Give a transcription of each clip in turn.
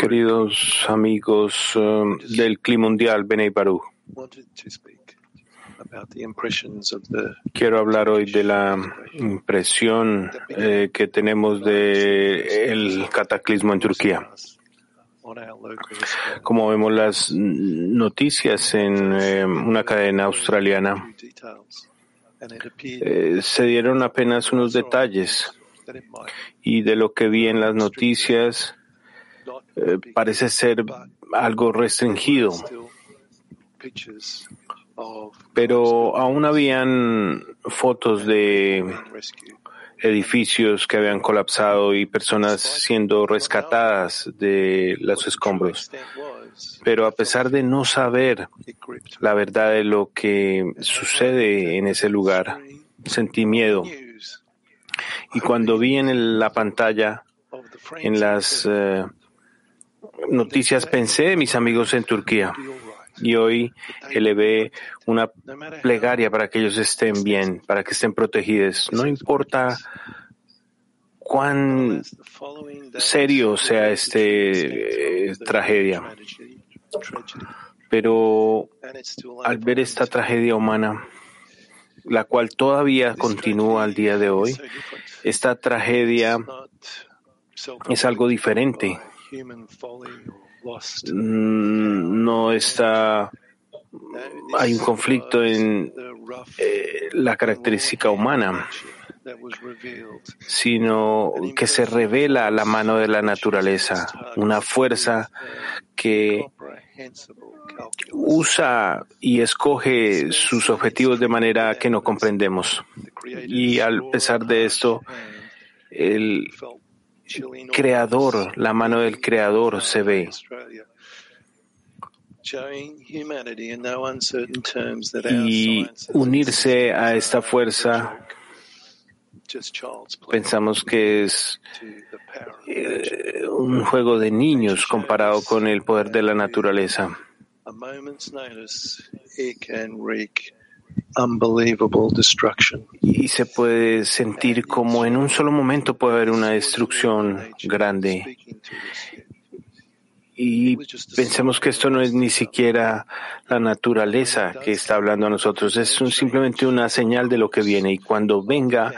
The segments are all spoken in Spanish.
Queridos amigos um, del clima mundial Benei Baruch, wanted to speak about the impressions of the quiero hablar hoy de la impresión eh, que tenemos de el cataclismo en Turquía. Como vemos las noticias en eh, una cadena australiana, eh, se dieron apenas unos detalles y de lo que vi en las noticias not eh, parece ser algo restringido. pero aún habían fotos de edificios que habían colapsado y personas siendo rescatadas de los escombros. Pero a pesar de no saber la verdad de lo que sucede en ese lugar, sentí miedo. Y cuando vi en la pantalla, en las eh, noticias, pensé en mis amigos en Turquía. Y hoy elevé una plegaria para que ellos estén bien, para que estén protegidos. No importa cuán serio sea este eh, tragedia, pero al ver esta tragedia humana, la cual todavía continúa al día de hoy. Esta tragedia es algo diferente. Mm, No está, hay un conflicto en eh, la característica humana, sino que se revela la mano de la naturaleza, una fuerza que. Usa y escoge sus objetivos de manera que no comprendemos. Y al pesar de esto, el creador, la mano del creador se ve. Y unirse a esta fuerza, pensamos que es eh, un juego de niños comparado con el poder de la naturaleza. Y se puede sentir como en un solo momento puede haber una destrucción grande. Y pensemos que esto no es ni siquiera la naturaleza que está hablando a nosotros, es un- simplemente una señal de lo que viene. Y cuando venga,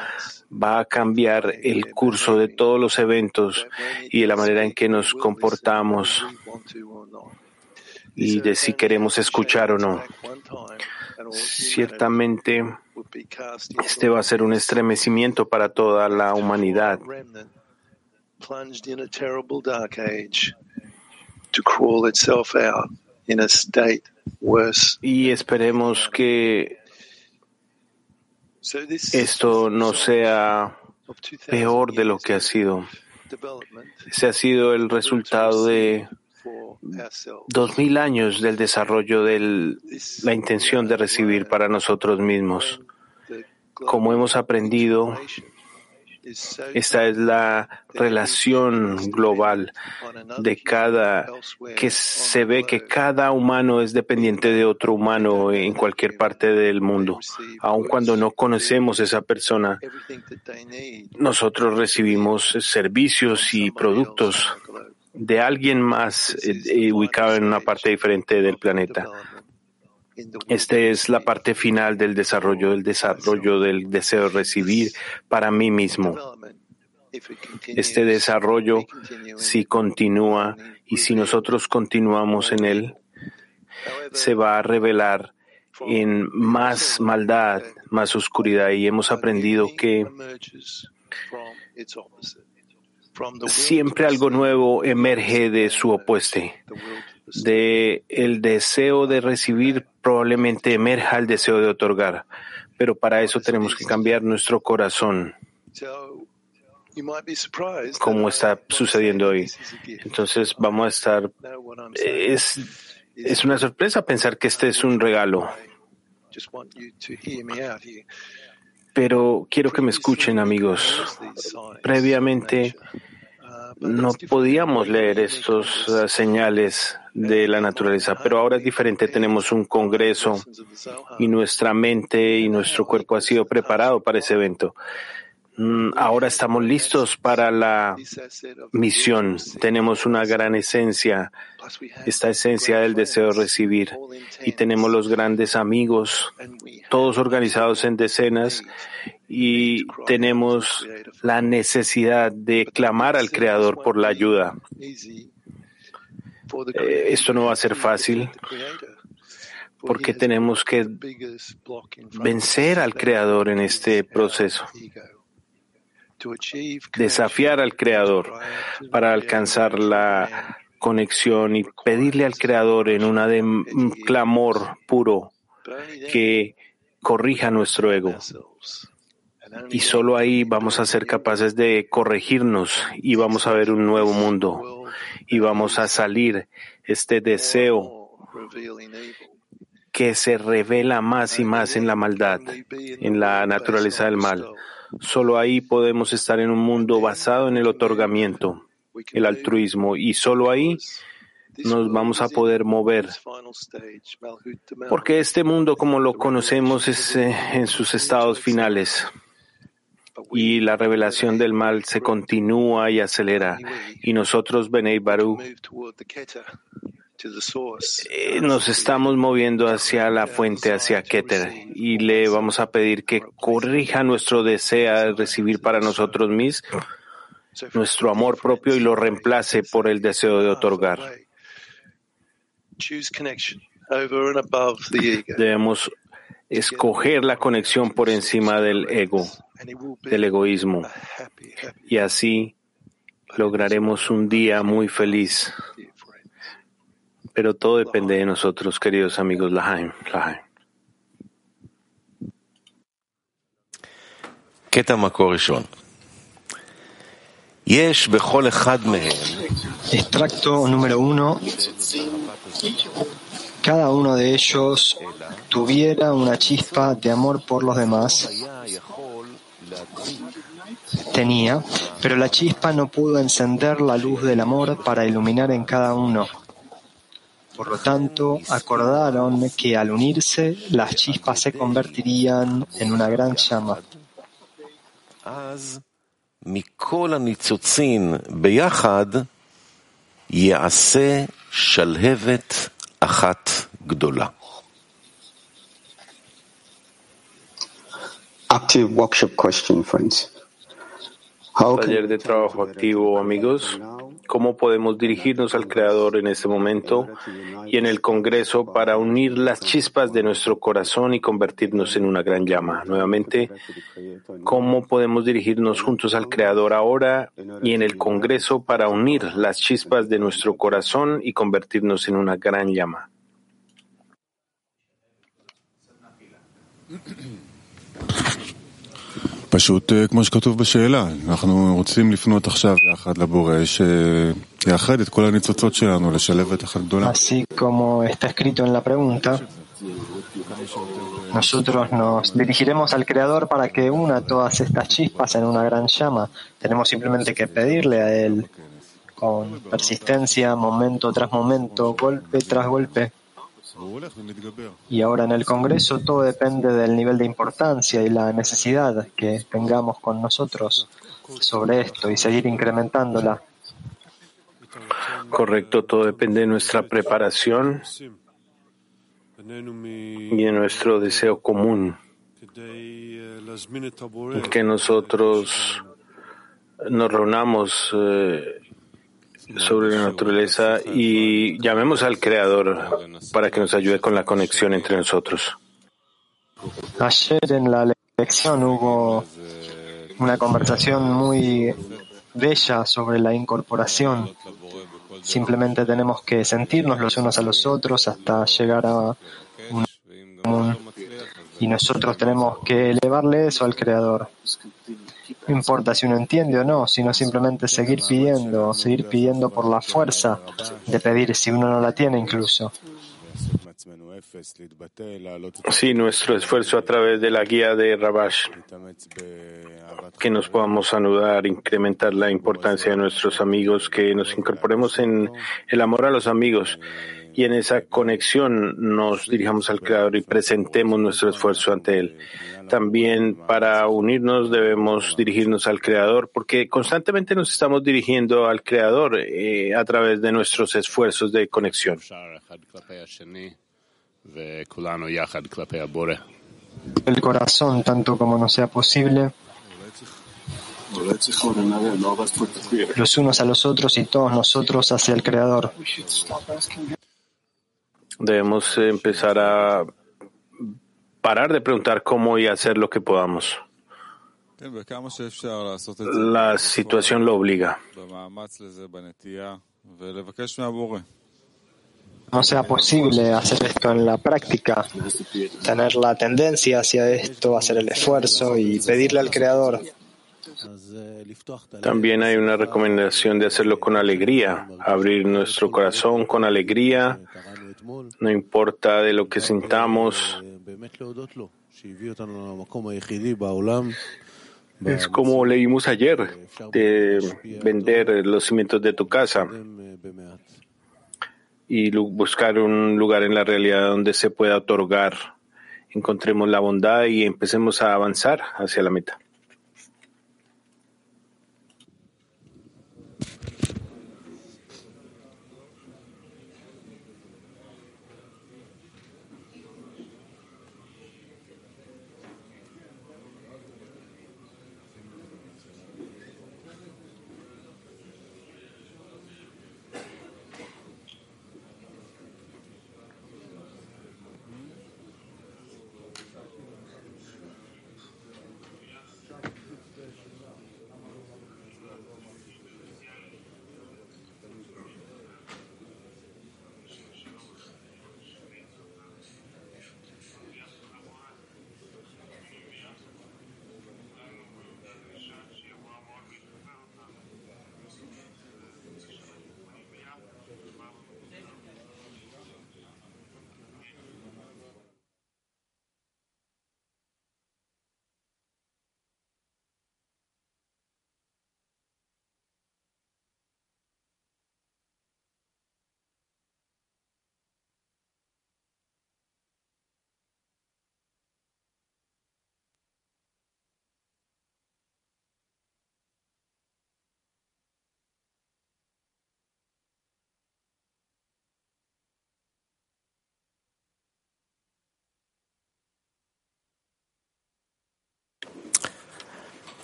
va a cambiar el curso de todos los eventos y de la manera en que nos comportamos y de si queremos escuchar o no. Ciertamente, este va a ser un estremecimiento para toda la humanidad. Plunged in a esto no sea of 2000 peor de lo que ha sido. Ese ha sido el resultado de dos mil años del desarrollo de la intención de recibir para nosotros mismos. Como hemos aprendido, esta es la relación global de cada, que se ve que cada humano es dependiente de otro humano en cualquier parte del mundo. Aun cuando no conocemos esa persona, nosotros recibimos servicios y productos de alguien más eh, eh, ubicado en una parte diferente del planeta. Esta es la parte final del desarrollo, el desarrollo del deseo de recibir para mí mismo. Este desarrollo, si continúa y si nosotros continuamos en él, se va a revelar en más maldad, más oscuridad. Y hemos aprendido que siempre algo nuevo emerge de su opueste. De el deseo de recibir probablemente emerja el deseo de otorgar. Pero para eso tenemos que cambiar nuestro corazón, como está sucediendo hoy. Entonces vamos a estar, es, es una sorpresa pensar que este es un regalo. Pero quiero que me escuchen, amigos. Previamente no podíamos leer estos uh, señales de la naturaleza, pero ahora es diferente. Tenemos un congreso y nuestra mente y nuestro cuerpo ha sido preparado para ese evento. Mm, ahora estamos listos para la misión. Tenemos una gran esencia, esta esencia del deseo de recibir. Y tenemos los grandes amigos, todos organizados en decenas, y tenemos la necesidad de clamar al Creador por la ayuda. Eh, esto no va a ser fácil porque tenemos que vencer al Creador en este proceso desafiar al Creador para alcanzar la conexión y pedirle al Creador en una de un clamor puro que corrija nuestro ego. Y solo ahí vamos a ser capaces de corregirnos y vamos a ver un nuevo mundo y vamos a salir este deseo que se revela más y más en la maldad, en la naturaleza del mal. Solo ahí podemos estar en un mundo basado en el otorgamiento, el altruismo, y solo ahí nos vamos a poder mover. Porque este mundo, como lo conocemos, es eh, en sus estados finales. Y la revelación del mal se continúa y acelera. Y nosotros, Benei Baru, eh, nos estamos moviendo hacia la fuente, hacia Keter, y le vamos a pedir que corrija nuestro deseo de recibir para nosotros mismos nuestro amor propio y lo reemplace por el deseo de otorgar. Debemos escoger la conexión por encima del ego, del egoísmo, y así lograremos un día muy feliz. Pero todo depende de nosotros, queridos amigos Lahaim. Lahaim. Extracto número uno. Cada uno de ellos tuviera una chispa de amor por los demás. Tenía, pero la chispa no pudo encender la luz del amor para iluminar en cada uno. Por lo tanto, acordaron que al unirse, las chispas se convertirían en una gran llama. Active workshop question, friends. Taller de trabajo activo, amigos. ¿Cómo podemos dirigirnos al Creador en este momento y en el Congreso para unir las chispas de nuestro corazón y convertirnos en una gran llama? Nuevamente, ¿cómo podemos dirigirnos juntos al Creador ahora y en el Congreso para unir las chispas de nuestro corazón y convertirnos en una gran llama? פשוט כמו שכתוב בשאלה, אנחנו רוצים לפנות עכשיו יחד לבורא שיאחד את כל הניצוצות שלנו, לשלבת אחת גדולה. Así como está escrito en la pregunta, nosotros nos dirigiremos al Creador para que una todas estas chispas en una gran llama. Tenemos simplemente que pedirle a Él con persistencia, momento tras momento, golpe tras golpe. Y ahora en el Congreso todo depende del nivel de importancia y la necesidad que tengamos con nosotros sobre esto y seguir incrementándola. Correcto, todo depende de nuestra preparación y de nuestro deseo común. Que nosotros nos reunamos eh, sobre la naturaleza y llamemos al Creador para que nos ayude con la conexión entre nosotros. Ayer en la lección hubo una conversación muy bella sobre la incorporación. Simplemente tenemos que sentirnos los unos a los otros hasta llegar a un y nosotros tenemos que elevarle eso al Creador. No importa si uno entiende o no, sino simplemente seguir pidiendo, seguir pidiendo por la fuerza de pedir si uno no la tiene incluso. Sí, nuestro esfuerzo a través de la guía de Rabash que nos podamos anudar, incrementar la importancia de nuestros amigos, que nos incorporemos en el amor a los amigos y en esa conexión nos dirijamos al Creador y presentemos nuestro esfuerzo ante Él. También para unirnos debemos dirigirnos al Creador porque constantemente nos estamos dirigiendo al Creador eh, a través de nuestros esfuerzos de conexión. El corazón, tanto como no sea posible, los unos a los otros y todos nosotros hacia el Creador. Debemos empezar a parar de preguntar cómo y hacer lo que podamos. La situación lo obliga. No sea posible hacer esto en la práctica, tener la tendencia hacia esto, hacer el esfuerzo y pedirle al Creador. También hay una recomendación de hacerlo con alegría, abrir nuestro corazón con alegría, no importa de lo que sintamos. Es como leímos ayer, de vender los cimientos de tu casa y buscar un lugar en la realidad donde se pueda otorgar, encontremos la bondad y empecemos a avanzar hacia la meta.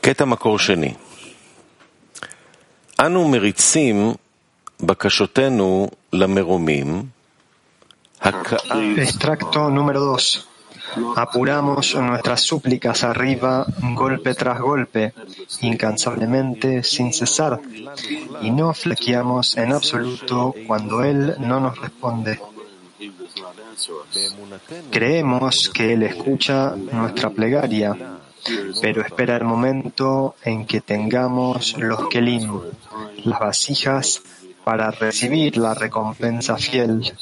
קטע מקור שני. אנו מריצים בקשותינו למרומים, Extracto número 2. Apuramos nuestras súplicas arriba, golpe tras golpe, incansablemente, sin cesar, y no flaqueamos en absoluto cuando Él no nos responde. Creemos que Él escucha nuestra plegaria pero espera el momento en que tengamos los kelim, las vasijas, para recibir la recompensa fiel.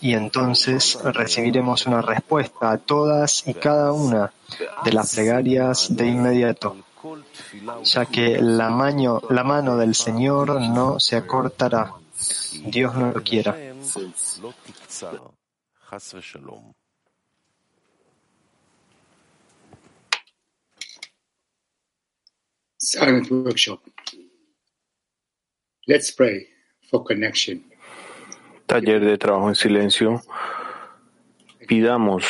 Y entonces recibiremos una respuesta a todas y cada una de las plegarias de inmediato, ya que la, la mano del Señor no se acortará. Dios no lo quiera. Taller de trabajo en silencio. Pidamos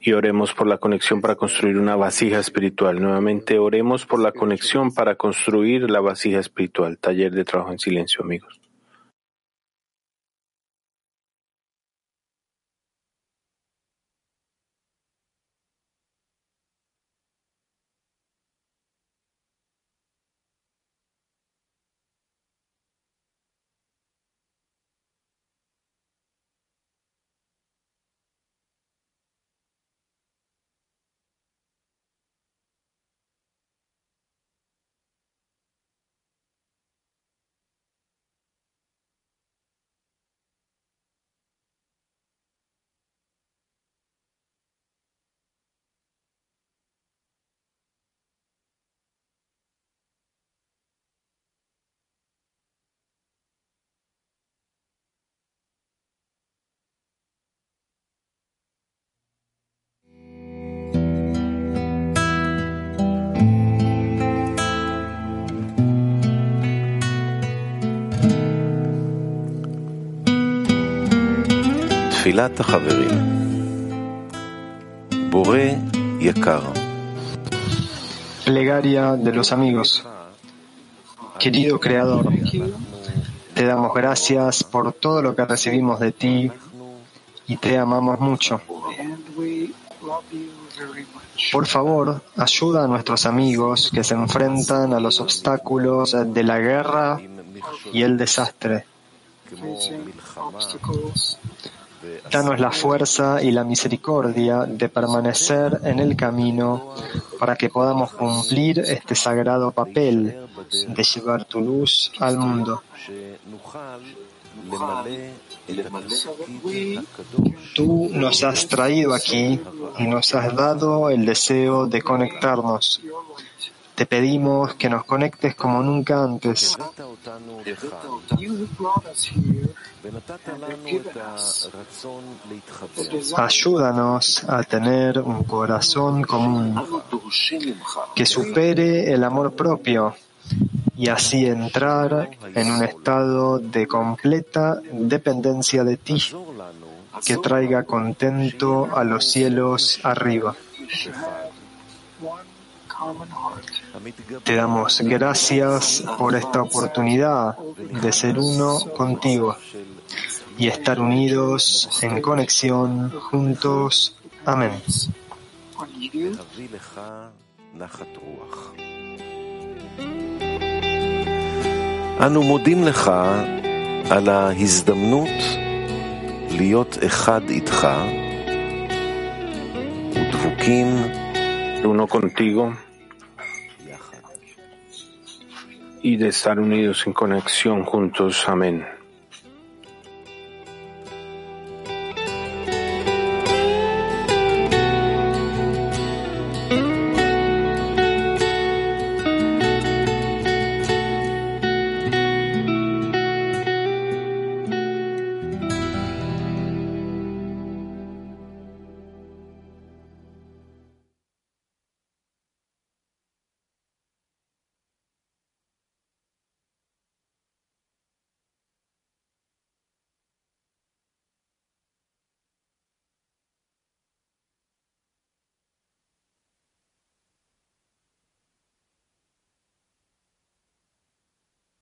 y oremos por la conexión para construir una vasija espiritual. Nuevamente oremos por la conexión para construir la vasija espiritual. Taller de trabajo en silencio, amigos. תפילת החברים. בורא יקר, Plegaria de los amigos. Querido Creador, te damos gracias por todo lo que recibimos de ti y te amamos mucho. Por favor, ayuda a nuestros amigos que se enfrentan a los obstáculos de la guerra y el desastre. Danos la fuerza y la misericordia de permanecer en el camino para que podamos cumplir este sagrado papel de llevar tu luz al mundo. Tú nos has traído aquí y nos has dado el deseo de conectarnos. Te pedimos que nos conectes como nunca antes. Ayúdanos a tener un corazón común que supere el amor propio y así entrar en un estado de completa dependencia de ti que traiga contento a los cielos arriba. Te damos gracias por esta oportunidad de ser uno contigo y estar unidos en conexión juntos. Amén. להביא לך נחת רוח. אנו מודים לך על ההזדמנות להיות אחד איתך ודבוקים uno contigo יחד. y de estar unidos en conexión juntos. Amén.